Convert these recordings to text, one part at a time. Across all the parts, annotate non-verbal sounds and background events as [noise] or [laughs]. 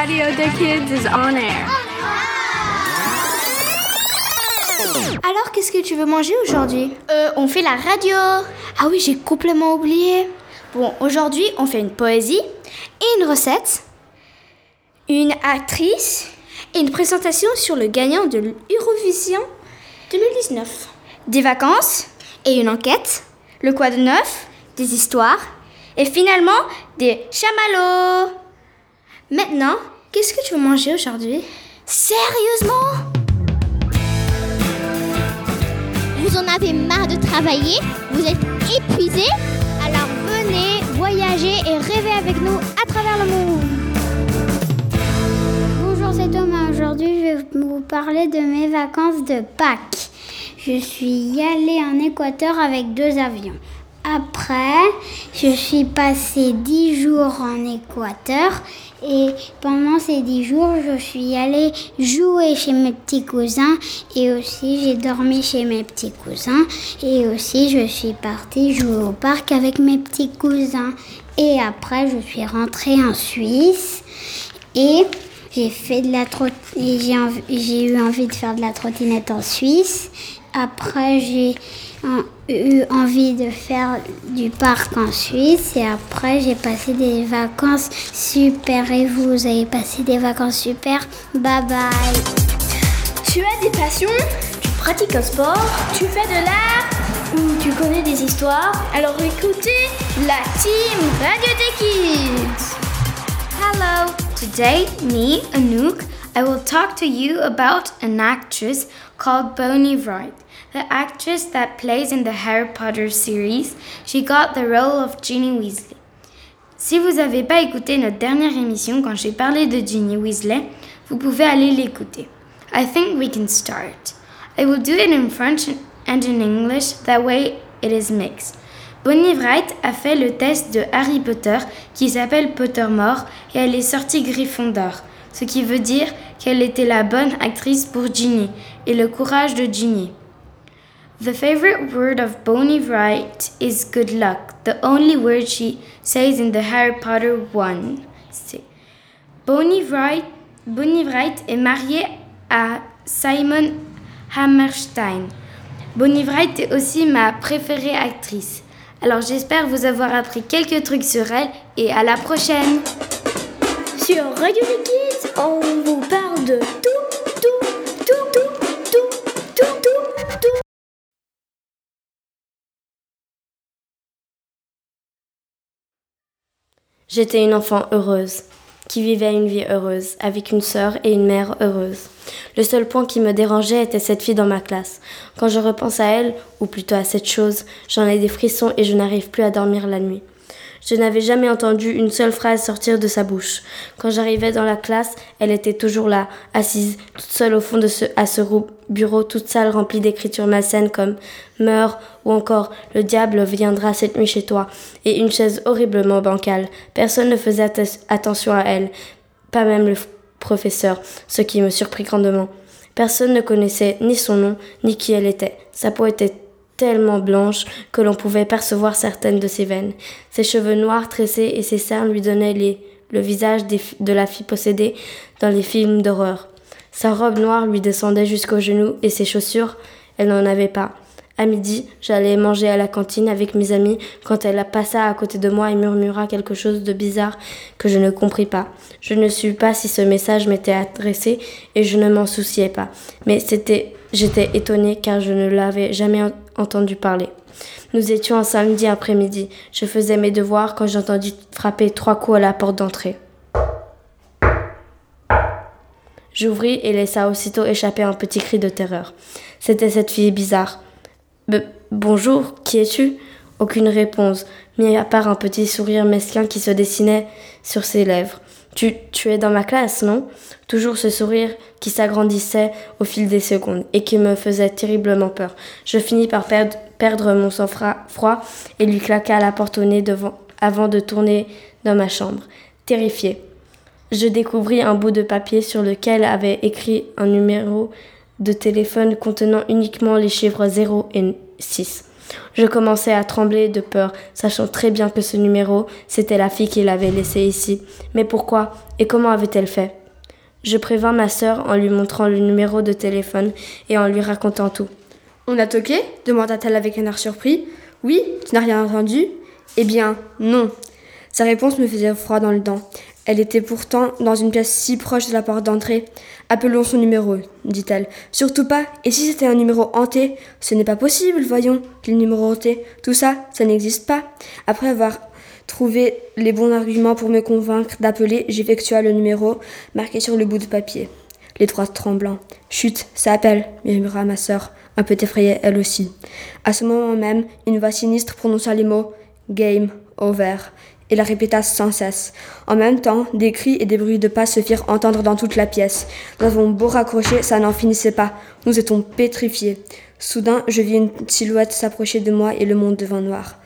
Radio the Kids is on air. Alors, qu'est-ce que tu veux manger aujourd'hui? Euh, on fait la radio. Ah oui, j'ai complètement oublié. Bon, aujourd'hui, on fait une poésie et une recette, une actrice et une présentation sur le gagnant de l'Eurovision 2019. Des vacances et une enquête, le quoi de neuf, des histoires et finalement des chamallows. Maintenant, qu'est-ce que tu veux manger aujourd'hui? Sérieusement? Vous en avez marre de travailler? Vous êtes épuisé? Alors venez voyager et rêver avec nous à travers le monde. Bonjour, c'est Thomas. Aujourd'hui, je vais vous parler de mes vacances de Pâques. Je suis allée en Équateur avec deux avions. Après, je suis passée dix jours en Équateur et pendant ces dix jours, je suis allée jouer chez mes petits cousins et aussi j'ai dormi chez mes petits cousins et aussi je suis partie jouer au parc avec mes petits cousins. Et après, je suis rentrée en Suisse et j'ai fait de la j'ai eu envie de faire de la trottinette en Suisse. Après, j'ai eu envie de faire du parc en Suisse. Et après, j'ai passé des vacances super. Et vous, vous avez passé des vacances super? Bye bye. Tu as des passions? Tu pratiques un sport? Tu fais de l'art? Ou tu connais des histoires? Alors écoutez la team Radio des Kids Hello, today me, Anouk, I will talk to you about an actress called Bonnie Wright. The actress that plays in the Harry Potter series, she got the role of Ginny Weasley. Si vous n'avez pas écouté notre dernière émission quand j'ai parlé de Ginny Weasley, vous pouvez aller l'écouter. I think we can start. I will do it in French and in English, that way it is mixed. Bonnie Wright a fait le test de Harry Potter qui s'appelle Pottermore et elle est sortie Gryffondor, ce qui veut dire qu'elle était la bonne actrice pour Ginny et le courage de Ginny. The favorite word of Bonnie Wright is good luck, the only word she says in the Harry Potter 1. C'est- Bonnie Wright, Bonnie Wright est mariée à Simon Hammerstein. Bonnie Wright est aussi ma préférée actrice. Alors j'espère vous avoir appris quelques trucs sur elle et à la prochaine Sur Radio Kids, on vous parle de tout, J'étais une enfant heureuse, qui vivait une vie heureuse, avec une sœur et une mère heureuses. Le seul point qui me dérangeait était cette fille dans ma classe. Quand je repense à elle, ou plutôt à cette chose, j'en ai des frissons et je n'arrive plus à dormir la nuit. Je n'avais jamais entendu une seule phrase sortir de sa bouche. Quand j'arrivais dans la classe, elle était toujours là, assise, toute seule au fond de ce, à ce bureau, toute sale remplie d'écritures malsaines comme Meurs ou encore Le diable viendra cette nuit chez toi et une chaise horriblement bancale. Personne ne faisait atte- attention à elle, pas même le professeur, ce qui me surprit grandement. Personne ne connaissait ni son nom, ni qui elle était. Sa peau était tellement blanche que l'on pouvait percevoir certaines de ses veines. Ses cheveux noirs tressés et ses seins lui donnaient le visage de la fille possédée dans les films d'horreur. Sa robe noire lui descendait jusqu'aux genoux et ses chaussures, elle n'en avait pas. À midi, j'allais manger à la cantine avec mes amis quand elle passa à côté de moi et murmura quelque chose de bizarre que je ne compris pas. Je ne sus pas si ce message m'était adressé et je ne m'en souciais pas. Mais c'était, j'étais étonnée car je ne l'avais jamais en- entendu parler. Nous étions un samedi après-midi. Je faisais mes devoirs quand j'entendis frapper trois coups à la porte d'entrée. J'ouvris et laissa aussitôt échapper un petit cri de terreur. C'était cette fille bizarre. Bonjour, qui es-tu? Aucune réponse, mis à part un petit sourire mesquin qui se dessinait sur ses lèvres. Tu, tu es dans ma classe, non? Toujours ce sourire qui s'agrandissait au fil des secondes et qui me faisait terriblement peur. Je finis par perdre, mon sang-froid et lui claqua la porte au nez devant, avant de tourner dans ma chambre, terrifiée. Je découvris un bout de papier sur lequel avait écrit un numéro de téléphone contenant uniquement les chiffres 0 et 6. Je commençais à trembler de peur, sachant très bien que ce numéro, c'était la fille qui l'avait laissé ici. Mais pourquoi et comment avait-elle fait? Je prévins ma sœur en lui montrant le numéro de téléphone et en lui racontant tout. On a toqué? demanda-t-elle avec un air surpris. Oui, tu n'as rien entendu? Eh bien, non. Sa réponse me faisait froid dans le dent. Elle était pourtant dans une pièce si proche de la porte d'entrée. Appelons son numéro, dit-elle. Surtout pas. Et si c'était un numéro hanté Ce n'est pas possible, voyons, le numéro hanté. Tout ça, ça n'existe pas. Après avoir trouvé les bons arguments pour me convaincre d'appeler, j'effectua le numéro marqué sur le bout de papier. Les trois tremblants. Chut, ça appelle, murmura ma sœur, un peu effrayée elle aussi. À ce moment même, une voix sinistre prononça les mots Game over et la répéta sans cesse. En même temps, des cris et des bruits de pas se firent entendre dans toute la pièce. Nous avons beau raccrocher, ça n'en finissait pas. Nous étions pétrifiés. Soudain, je vis une silhouette s'approcher de moi et le monde devint noir.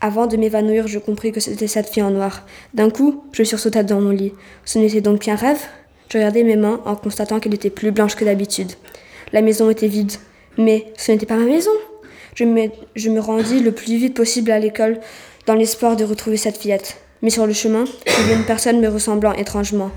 Avant de m'évanouir, je compris que c'était cette fille en noir. D'un coup, je sursautai dans mon lit. Ce n'était donc qu'un rêve? Je regardai mes mains en constatant qu'elles étaient plus blanches que d'habitude. La maison était vide. Mais ce n'était pas ma maison. Je me rendis le plus vite possible à l'école dans l'espoir de retrouver cette fillette. Mais sur le chemin, je vis une personne me ressemblant étrangement.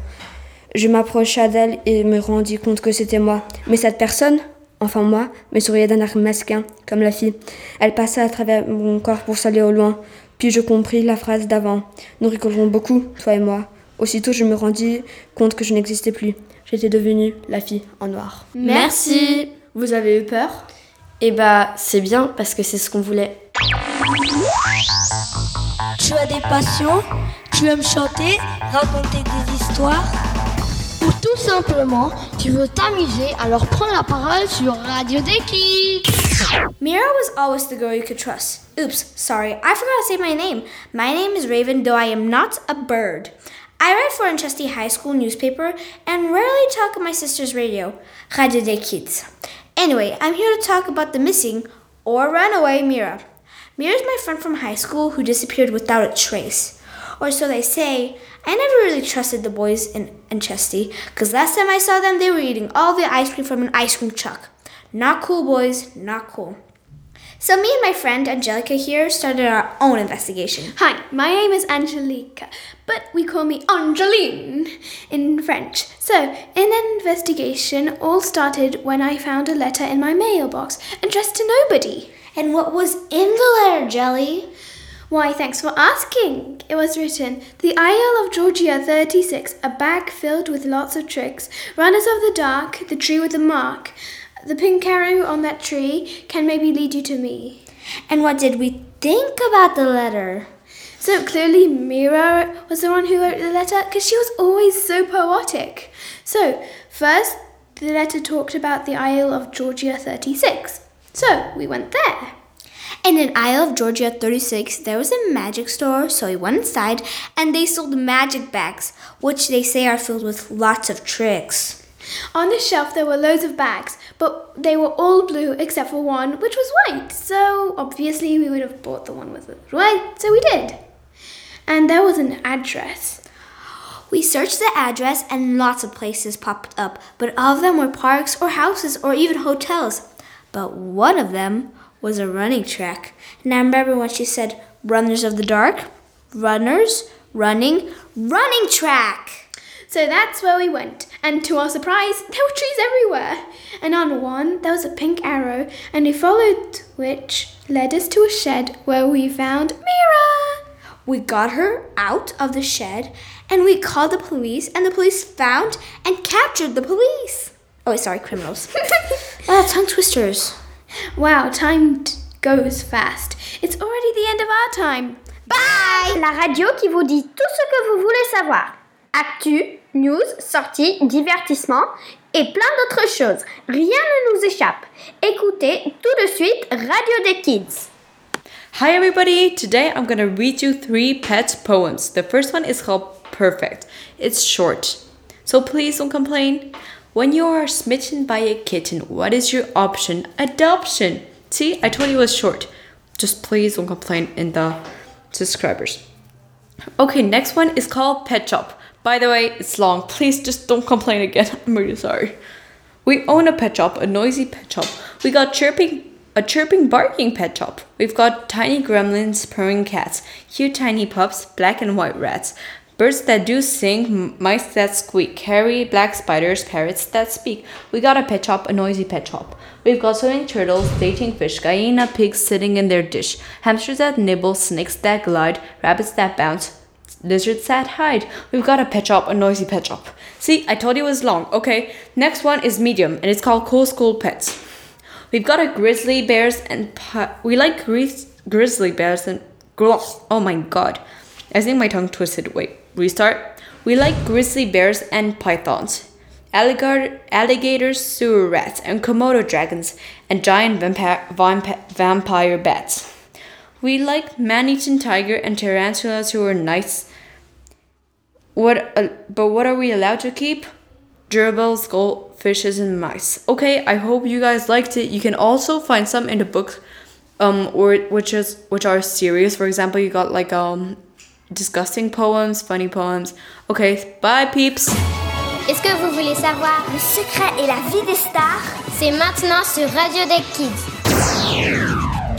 Je m'approcha d'elle et me rendis compte que c'était moi. Mais cette personne, enfin moi, me souriait d'un air masquin, comme la fille. Elle passa à travers mon corps pour s'aller au loin. Puis je compris la phrase d'avant. Nous rigolerons beaucoup, toi et moi. Aussitôt, je me rendis compte que je n'existais plus. J'étais devenue la fille en noir. Merci. Vous avez eu peur? Eh bah, c'est bien parce que c'est ce qu'on voulait. Tu as des passions Tu aimes chanter Raconter des histoires Ou tout simplement, tu veux t'amuser, alors prends la parole sur Radio des Kids. Mira was always the girl you could trust. Oops, sorry, I forgot to say my name. My name is Raven, though I am not a bird. I write for Enchesty High School newspaper and rarely talk on my sister's radio, Radio des Kids. Anyway, I'm here to talk about the missing or runaway Mira. Mira's my friend from high school who disappeared without a trace. Or so they say. I never really trusted the boys in Enchesty, because last time I saw them, they were eating all the ice cream from an ice cream truck. Not cool, boys, not cool. So, me and my friend Angelica here started our own investigation. Hi, my name is Angelica, but we call me Angeline in French. So, an investigation all started when I found a letter in my mailbox addressed to nobody. And what was in the letter, Jelly? Why, thanks for asking. It was written The Isle of Georgia 36, a bag filled with lots of tricks, runners of the dark, the tree with the mark. The pink arrow on that tree can maybe lead you to me. And what did we think about the letter? So clearly, Mira was the one who wrote the letter because she was always so poetic. So, first, the letter talked about the Isle of Georgia 36. So, we went there. And in Isle of Georgia 36, there was a magic store, so we went inside and they sold magic bags, which they say are filled with lots of tricks. On the shelf, there were loads of bags, but they were all blue except for one, which was white. So, obviously, we would have bought the one with the white, so we did. And there was an address. We searched the address and lots of places popped up, but all of them were parks or houses or even hotels. But one of them was a running track. And I remember when she said, Runners of the Dark, runners, running, running track. So that's where we went, and to our surprise, there were trees everywhere. And on one, there was a pink arrow, and we followed which led us to a shed where we found Mira. We got her out of the shed and we called the police, and the police found and captured the police. Oh, sorry, criminals. uh, [laughs] tongue twisters. Wow, time t- goes fast. It's already the end of our time. Bye La radio qui vous dit tout ce que vous voulez savoir. Actu, news, sorties, divertissement et plein d'autres choses. Rien ne nous échappe. Écoutez tout de suite Radio des Kids. Hi everybody! Today I'm gonna read you three pet poems. The first one is called Perfect. It's short, so please don't complain. When you are smitten by a kitten, what is your option? Adoption! See, I told you it was short. Just please don't complain in the subscribers. Okay, next one is called Pet Shop. By the way, it's long. Please just don't complain again. [laughs] I'm really sorry. We own a pet shop, a noisy pet shop. We got chirping a chirping, barking pet shop. We've got tiny gremlins, purring cats, cute tiny pups, black and white rats, birds that do sing, mice that squeak, hairy black spiders, parrots that speak. We got a pet shop, a noisy pet shop. We've got swimming turtles, dating fish, gallina pigs sitting in their dish, hamsters that nibble, snakes that glide, rabbits that bounce, lizards that hide. We've got a pet shop, a noisy pet shop. See, I told you it was long. Okay, next one is medium, and it's called Cool School Pets. We've got a grizzly bears and pi- we like grizz- grizzly bears and oh my god, I think my tongue twisted. Wait, restart. We like grizzly bears and pythons, alligator, alligators, sewer rats, and komodo dragons, and giant vampire, vamp- vampire bats. We like man-eaten tiger and tarantulas who are nice. What? Uh, but what are we allowed to keep? Gerbils, goldfishes, and mice. Okay, I hope you guys liked it. You can also find some in the book, um, or which is which are serious. For example, you got like um, disgusting poems, funny poems. Okay, bye peeps. Est-ce que vous voulez savoir le secret et la vie des stars? C'est maintenant sur Radio Deck Kids.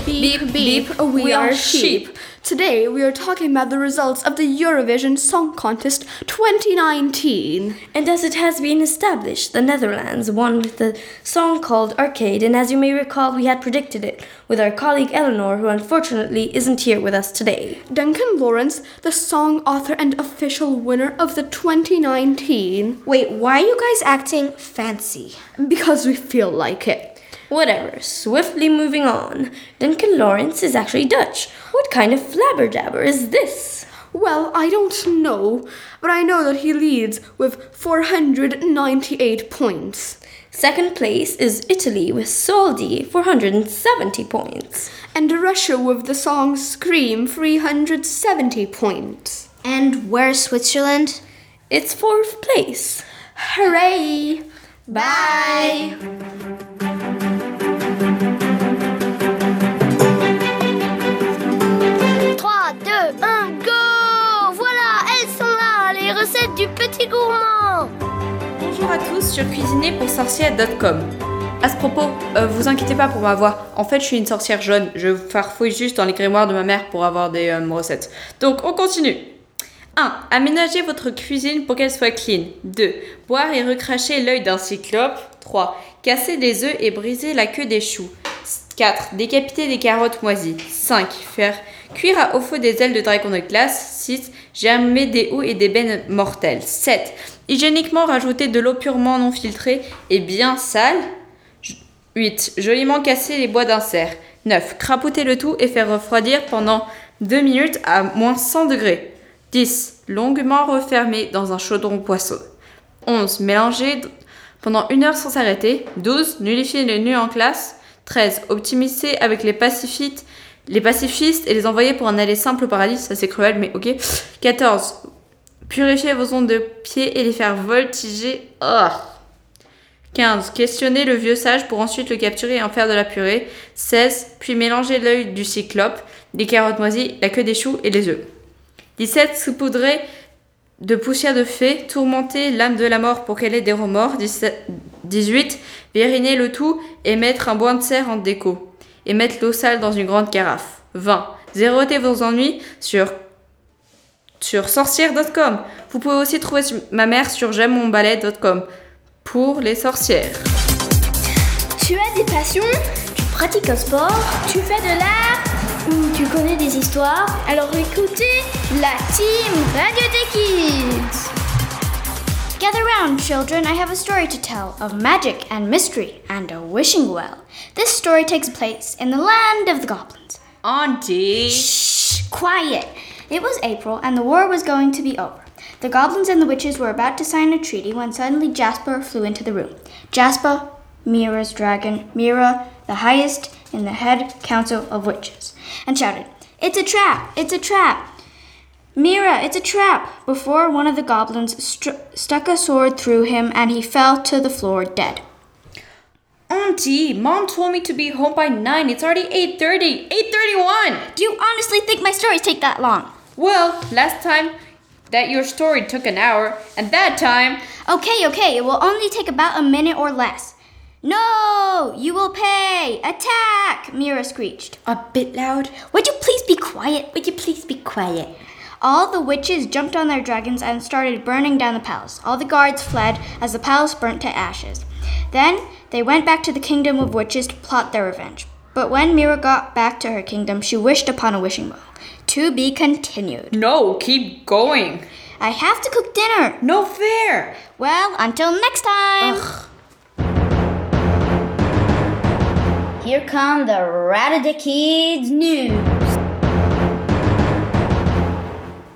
Beep, beep, we are sheep. Today we are talking about the results of the Eurovision Song Contest 2019. And as it has been established, the Netherlands won with a song called Arcade, and as you may recall, we had predicted it with our colleague Eleanor, who unfortunately isn't here with us today. Duncan Lawrence, the song author and official winner of the 2019. Wait, why are you guys acting fancy? Because we feel like it. Whatever, swiftly moving on. Duncan Lawrence is actually Dutch. What kind of flabberjabber is this? Well, I don't know, but I know that he leads with 498 points. Second place is Italy with Soldi, 470 points. And Russia with the song Scream, 370 points. And where's Switzerland? It's fourth place. Hooray! Bye! Bonjour à tous sur cuisiner-pour-sorcières.com. À ce propos, euh, vous inquiétez pas pour ma voix. En fait, je suis une sorcière jeune. Je farfouille juste dans les grimoires de ma mère pour avoir des euh, recettes. Donc, on continue. 1. Aménagez votre cuisine pour qu'elle soit clean. 2. Boire et recracher l'œil d'un cyclope. 3. Casser des œufs et briser la queue des choux. 4. Décapiter des carottes moisies. 5. Faire cuire à haut feu des ailes de dragon de glace. 6. Germer des houes et des bennes mortelles. 7. Hygiéniquement rajouter de l'eau purement non filtrée et bien sale. 8. Joliment casser les bois d'insert. 9. Crapouter le tout et faire refroidir pendant 2 minutes à moins 100 degrés. 10. Longuement refermer dans un chaudron poisson. 11. Mélanger pendant une heure sans s'arrêter. 12. Nullifier les nus en classe. 13. Optimiser avec les pacifistes, les pacifistes et les envoyer pour un aller simple au paradis. Ça c'est cruel, mais ok. 14. Purifier vos ondes de pied et les faire voltiger. Oh. 15. Questionner le vieux sage pour ensuite le capturer et en faire de la purée. 16. Puis mélanger l'œil du cyclope, les carottes moisies, la queue des choux et les œufs. 17. Saupoudrer de poussière de fée, tourmenter l'âme de la mort pour qu'elle ait des remords. 17 18. Vériner le tout et mettre un bois de serre en déco. Et mettre l'eau sale dans une grande carafe. 20. Zéroter vos ennuis sur sur sorcière.com. Vous pouvez aussi trouver ma mère sur j'aime mon ballet.com pour les sorcières. Tu as des passions? Tu pratiques un sport? Tu fais de l'art? Ou tu connais des histoires? Alors écoutez la team Radio des Kids Gather round, children. I have a story to tell of magic and mystery and a wishing well. This story takes place in the land of the goblins. Auntie. Shh, quiet. It was April and the war was going to be over. The goblins and the witches were about to sign a treaty when suddenly Jasper flew into the room. Jasper, Mira's dragon, Mira, the highest in the head council of witches, and shouted, It's a trap! It's a trap! Mira, it's a trap! Before one of the goblins stru- stuck a sword through him and he fell to the floor dead. Auntie, mom told me to be home by 9. It's already 8:30. 8:31. Do you honestly think my stories take that long? Well, last time that your story took an hour, and that time Okay, okay, it will only take about a minute or less. No! You will pay! Attack! Mira screeched. A bit loud. Would you please be quiet? Would you please be quiet? All the witches jumped on their dragons and started burning down the palace. All the guards fled as the palace burnt to ashes. Then they went back to the kingdom of witches to plot their revenge. But when Mira got back to her kingdom, she wished upon a wishing well. To be continued. No, keep going. I have to cook dinner. No fair. Well, until next time. Here come the Ratata Kids news.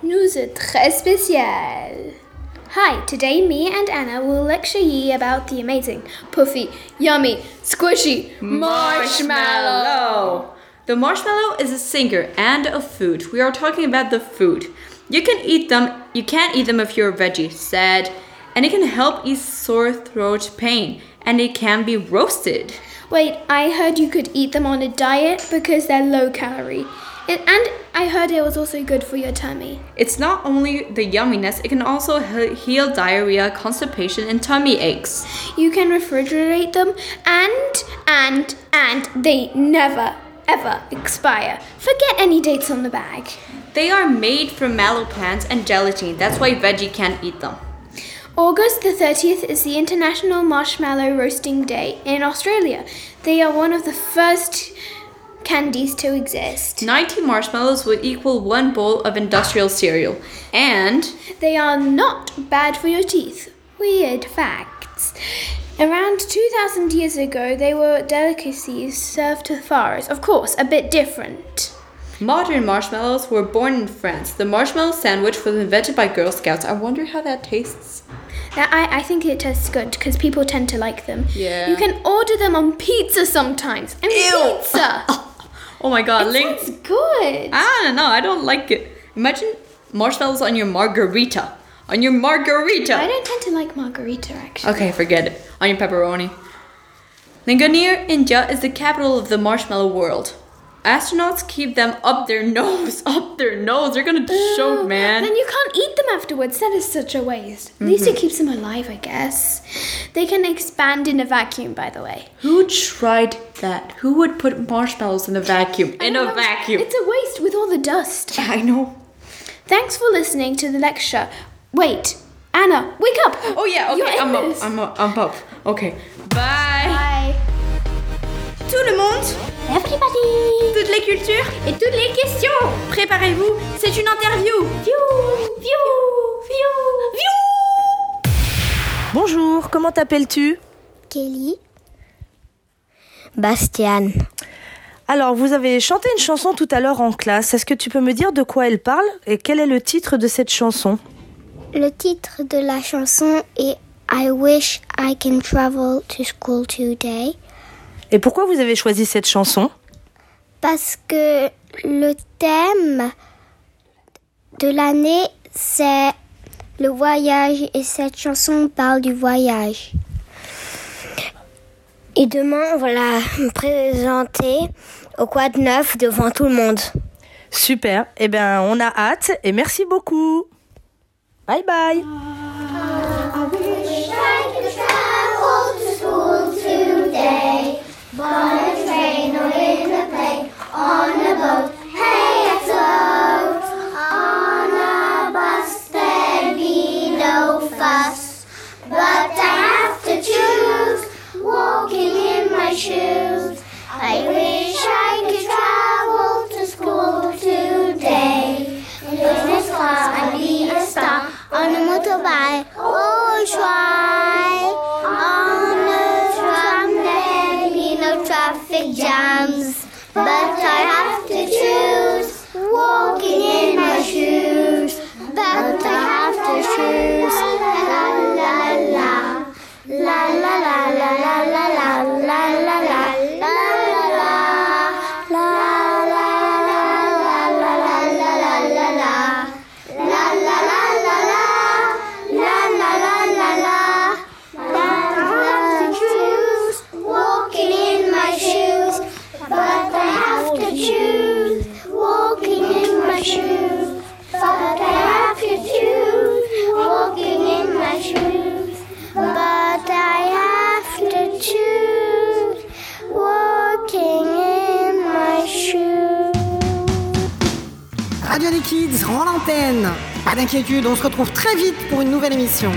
News très. Hi, today me and Anna will lecture ye about the amazing, puffy, yummy, squishy marshmallow. The marshmallow is a singer and a food. We are talking about the food. You can eat them, you can't eat them if you're a veggie, sad. And it can help ease sore throat pain. And it can be roasted. Wait, I heard you could eat them on a diet because they're low calorie. It, and I heard it was also good for your tummy. It's not only the yumminess, it can also heal diarrhea, constipation, and tummy aches. You can refrigerate them and, and, and they never, ever expire. Forget any dates on the bag. They are made from mallow plants and gelatin. That's why veggie can't eat them. August the 30th is the International Marshmallow Roasting Day in Australia. They are one of the first candies to exist. 90 marshmallows would equal one bowl of industrial cereal. And They are not bad for your teeth. Weird facts. Around 2000 years ago, they were delicacies served to pharaohs. Of course, a bit different. modern marshmallows were born in France. The marshmallow sandwich was invented by Girl Scouts. I wonder how that tastes. I, I think it tastes good because people tend to like them. Yeah. You can order them on pizza sometimes. I mean, Ew. pizza! [laughs] Oh my god, it Link. sounds good. I don't know, I don't like it. Imagine marshmallows on your margarita. On your margarita. I don't tend to like margarita, actually. Okay, forget it. On your pepperoni. Linganier, India is the capital of the marshmallow world. Astronauts keep them up their nose, [laughs] up their nose. They're gonna choke, man. Then you can't eat them afterwards. That is such a waste. At least it Mm-hmm. keeps them alive, I guess. They can expand in a vacuum, by the way. Who tried that? Who would put marshmallows in a vacuum? In a vacuum. It's a waste with all the dust. [laughs] I know. Thanks for listening to the lecture. Wait, Anna, wake up. Oh yeah, You're okay, I'm up. this. I'm up. I'm up. Okay. Bye. Bye. Tout le monde, Everybody toutes les cultures et toutes les questions. Préparez-vous, c'est une interview. Bonjour, comment t'appelles-tu? Kelly. Bastian. Alors, vous avez chanté une chanson tout à l'heure en classe. Est-ce que tu peux me dire de quoi elle parle et quel est le titre de cette chanson? Le titre de la chanson est I wish I can travel to school today Et pourquoi vous avez choisi cette chanson? Parce que le thème de l'année c'est le voyage et cette chanson parle du voyage. Et demain, on va la présenter au quad neuf devant tout le monde. Super, eh bien on a hâte et merci beaucoup. Bye bye motorbike, oh try. On a tram, there be no traffic jams. D'inquiétude, on se retrouve très vite pour une nouvelle émission.